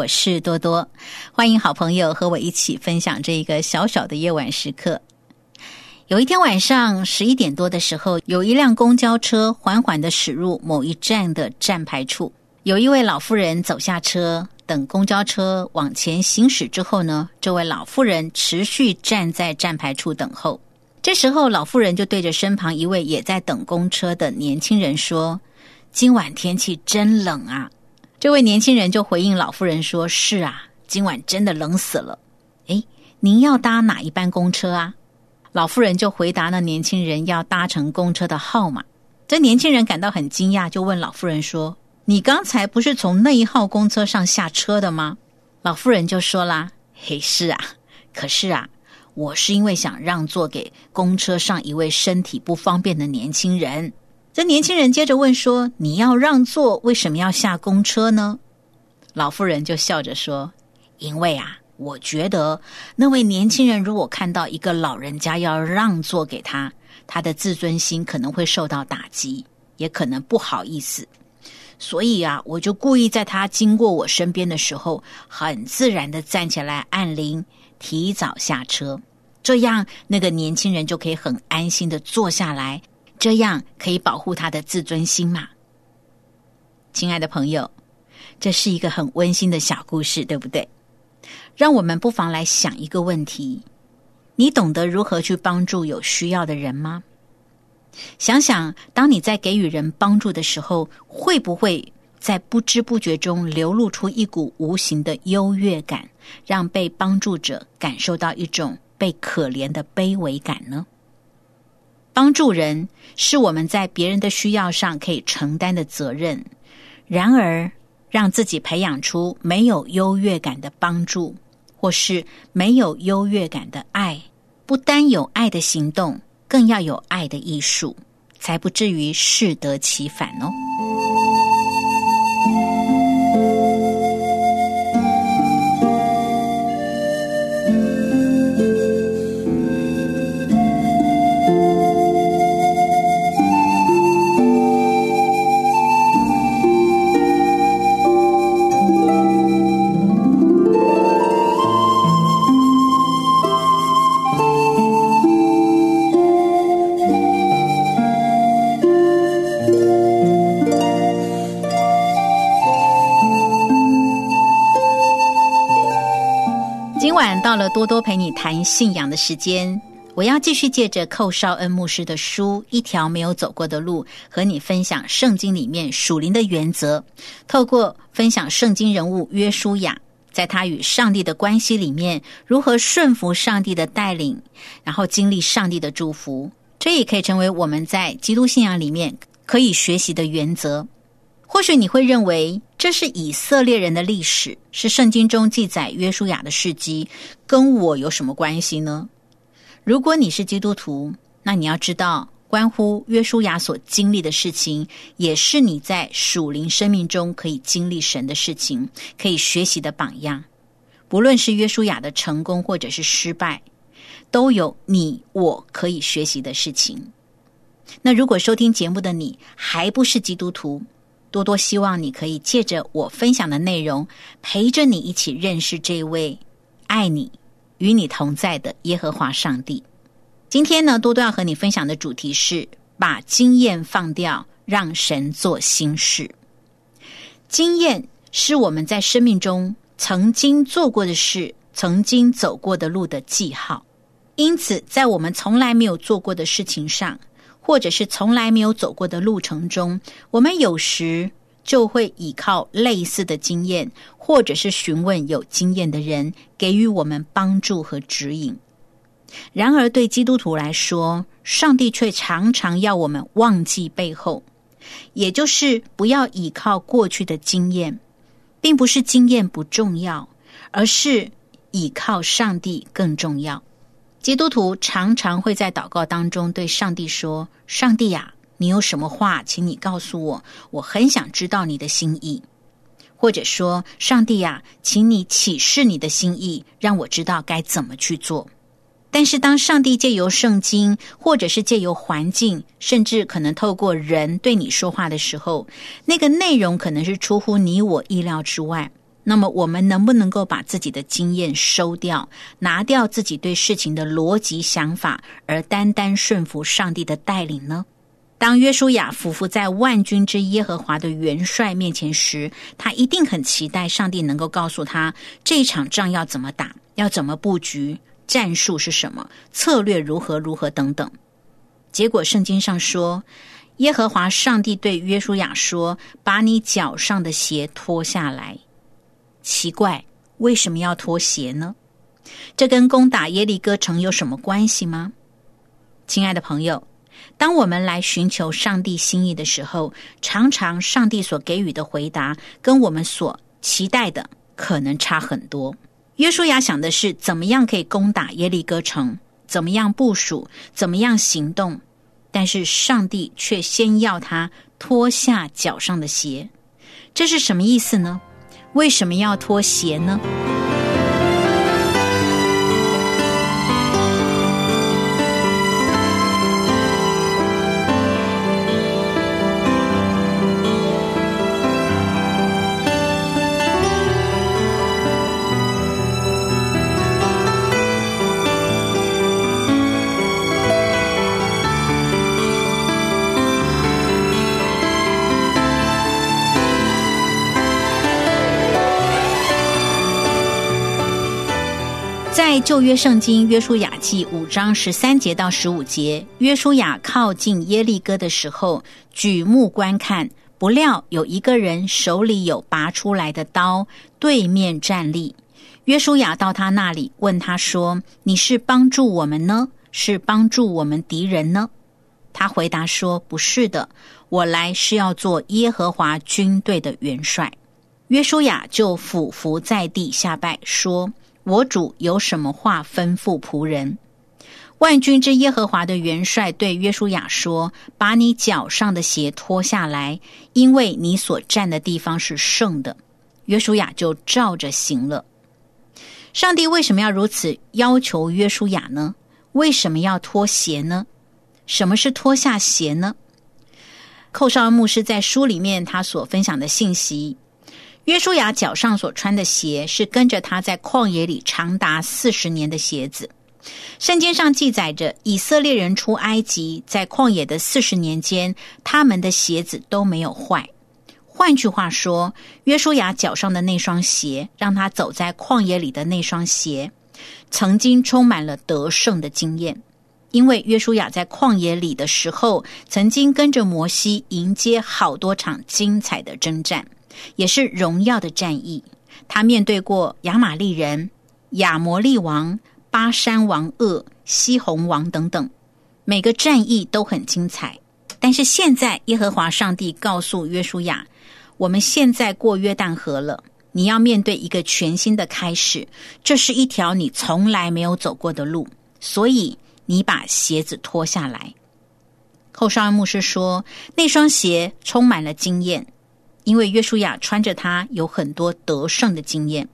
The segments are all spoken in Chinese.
我是多多，欢迎好朋友和我一起分享这一个小小的夜晚时刻。有一天晚上十一点多的时候，有一辆公交车缓缓的驶入某一站的站牌处，有一位老妇人走下车，等公交车往前行驶之后呢，这位老妇人持续站在站牌处等候。这时候，老妇人就对着身旁一位也在等公车的年轻人说：“今晚天气真冷啊。”这位年轻人就回应老妇人说：“是啊，今晚真的冷死了。哎，您要搭哪一班公车啊？”老妇人就回答那年轻人要搭乘公车的号码。这年轻人感到很惊讶，就问老妇人说：“你刚才不是从那一号公车上下车的吗？”老妇人就说啦：“嘿，是啊，可是啊，我是因为想让座给公车上一位身体不方便的年轻人。”这年轻人接着问说：“你要让座，为什么要下公车呢？”老妇人就笑着说：“因为啊，我觉得那位年轻人如果看到一个老人家要让座给他，他的自尊心可能会受到打击，也可能不好意思。所以啊，我就故意在他经过我身边的时候，很自然的站起来按铃，提早下车，这样那个年轻人就可以很安心的坐下来。”这样可以保护他的自尊心嘛？亲爱的朋友，这是一个很温馨的小故事，对不对？让我们不妨来想一个问题：你懂得如何去帮助有需要的人吗？想想，当你在给予人帮助的时候，会不会在不知不觉中流露出一股无形的优越感，让被帮助者感受到一种被可怜的卑微感呢？帮助人是我们在别人的需要上可以承担的责任。然而，让自己培养出没有优越感的帮助，或是没有优越感的爱，不单有爱的行动，更要有爱的艺术，才不至于适得其反哦。到了多多陪你谈信仰的时间，我要继续借着寇绍恩牧师的书《一条没有走过的路》，和你分享圣经里面属灵的原则。透过分享圣经人物约书亚，在他与上帝的关系里面，如何顺服上帝的带领，然后经历上帝的祝福，这也可以成为我们在基督信仰里面可以学习的原则。或许你会认为这是以色列人的历史，是圣经中记载约书亚的事迹，跟我有什么关系呢？如果你是基督徒，那你要知道，关乎约书亚所经历的事情，也是你在属灵生命中可以经历神的事情，可以学习的榜样。不论是约书亚的成功或者是失败，都有你我可以学习的事情。那如果收听节目的你还不是基督徒，多多希望你可以借着我分享的内容，陪着你一起认识这位爱你、与你同在的耶和华上帝。今天呢，多多要和你分享的主题是把经验放掉，让神做新事。经验是我们在生命中曾经做过的事，曾经走过的路的记号。因此，在我们从来没有做过的事情上，或者是从来没有走过的路程中，我们有时就会依靠类似的经验，或者是询问有经验的人，给予我们帮助和指引。然而，对基督徒来说，上帝却常常要我们忘记背后，也就是不要依靠过去的经验，并不是经验不重要，而是依靠上帝更重要。基督徒常常会在祷告当中对上帝说：“上帝呀，你有什么话，请你告诉我，我很想知道你的心意。”或者说：“上帝呀，请你启示你的心意，让我知道该怎么去做。”但是，当上帝借由圣经，或者是借由环境，甚至可能透过人对你说话的时候，那个内容可能是出乎你我意料之外。那么，我们能不能够把自己的经验收掉，拿掉自己对事情的逻辑想法，而单单顺服上帝的带领呢？当约书亚俯伏在万军之耶和华的元帅面前时，他一定很期待上帝能够告诉他这场仗要怎么打，要怎么布局。战术是什么？策略如何？如何等等？结果圣经上说，耶和华上帝对约书亚说：“把你脚上的鞋脱下来。”奇怪，为什么要脱鞋呢？这跟攻打耶利哥城有什么关系吗？亲爱的朋友，当我们来寻求上帝心意的时候，常常上帝所给予的回答跟我们所期待的可能差很多。约书亚想的是怎么样可以攻打耶利哥城，怎么样部署，怎么样行动。但是上帝却先要他脱下脚上的鞋，这是什么意思呢？为什么要脱鞋呢？旧约圣经约书亚记五章十三节到十五节，约书亚靠近耶利哥的时候，举目观看，不料有一个人手里有拔出来的刀，对面站立。约书亚到他那里，问他说：“你是帮助我们呢，是帮助我们敌人呢？”他回答说：“不是的，我来是要做耶和华军队的元帅。”约书亚就俯伏在地下拜说。我主有什么话吩咐仆人？万军之耶和华的元帅对约书亚说：“把你脚上的鞋脱下来，因为你所站的地方是圣的。”约书亚就照着行了。上帝为什么要如此要求约书亚呢？为什么要脱鞋呢？什么是脱下鞋呢？寇少恩牧师在书里面他所分享的信息。约书亚脚上所穿的鞋是跟着他在旷野里长达四十年的鞋子。圣经上记载着，以色列人出埃及在旷野的四十年间，他们的鞋子都没有坏。换句话说，约书亚脚上的那双鞋，让他走在旷野里的那双鞋，曾经充满了得胜的经验。因为约书亚在旷野里的时候，曾经跟着摩西迎接好多场精彩的征战。也是荣耀的战役，他面对过亚玛利人、亚摩利王、巴山王鄂、西红王等等，每个战役都很精彩。但是现在，耶和华上帝告诉约书亚：“我们现在过约旦河了，你要面对一个全新的开始，这是一条你从来没有走过的路，所以你把鞋子脱下来。”后少安牧师说：“那双鞋充满了经验。”因为约书亚穿着它有很多得胜的经验，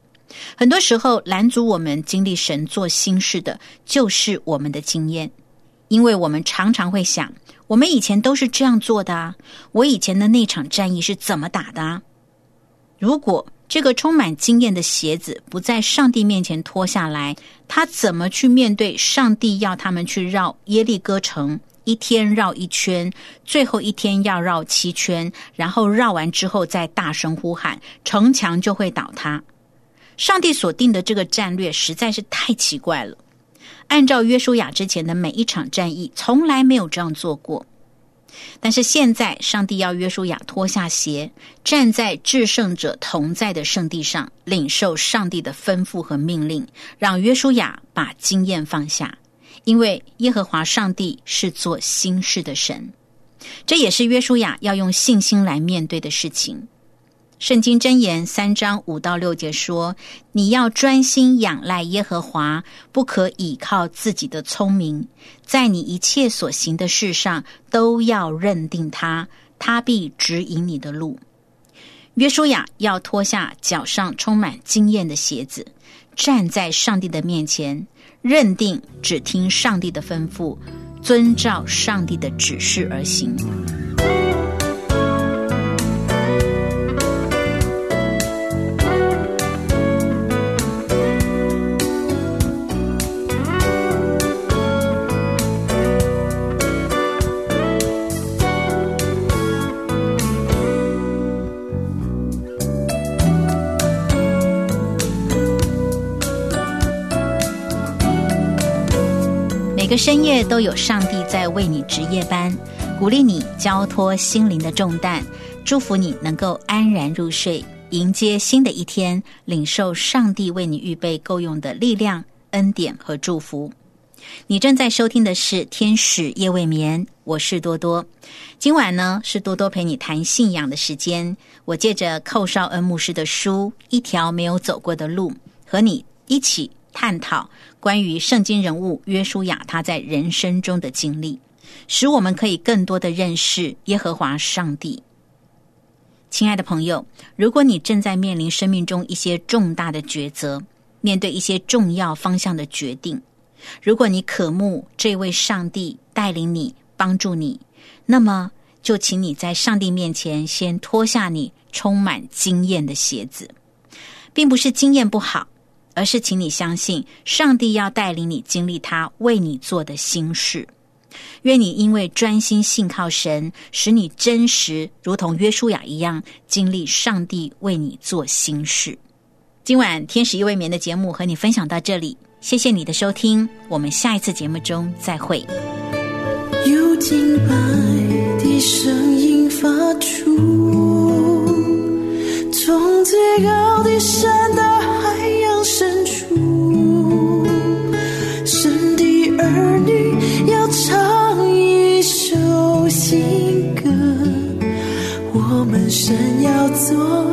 很多时候拦阻我们经历神做新事的，就是我们的经验。因为我们常常会想，我们以前都是这样做的啊，我以前的那场战役是怎么打的啊？如果这个充满经验的鞋子不在上帝面前脱下来，他怎么去面对上帝要他们去绕耶利哥城？一天绕一圈，最后一天要绕七圈，然后绕完之后再大声呼喊，城墙就会倒塌。上帝所定的这个战略实在是太奇怪了。按照约书亚之前的每一场战役，从来没有这样做过。但是现在，上帝要约书亚脱下鞋，站在至圣者同在的圣地上，领受上帝的吩咐和命令，让约书亚把经验放下，因为耶和华上帝是做新事的神。这也是约书亚要用信心来面对的事情。圣经箴言三章五到六节说：“你要专心仰赖耶和华，不可倚靠自己的聪明，在你一切所行的事上都要认定他，他必指引你的路。”约书亚要脱下脚上充满经验的鞋子，站在上帝的面前，认定只听上帝的吩咐，遵照上帝的指示而行。每个深夜都有上帝在为你值夜班，鼓励你交托心灵的重担，祝福你能够安然入睡，迎接新的一天，领受上帝为你预备够用的力量、恩典和祝福。你正在收听的是《天使夜未眠》，我是多多。今晚呢是多多陪你谈信仰的时间，我借着寇绍恩牧师的书《一条没有走过的路》，和你一起。探讨关于圣经人物约书亚他在人生中的经历，使我们可以更多的认识耶和华上帝。亲爱的朋友，如果你正在面临生命中一些重大的抉择，面对一些重要方向的决定，如果你渴慕这位上帝带领你、帮助你，那么就请你在上帝面前先脱下你充满经验的鞋子，并不是经验不好。而是，请你相信，上帝要带领你经历他为你做的心事。愿你因为专心信靠神，使你真实如同约书亚一样，经历上帝为你做心事。今晚天使一未眠的节目和你分享到这里，谢谢你的收听，我们下一次节目中再会。有敬拜的声音发出，从最高的山神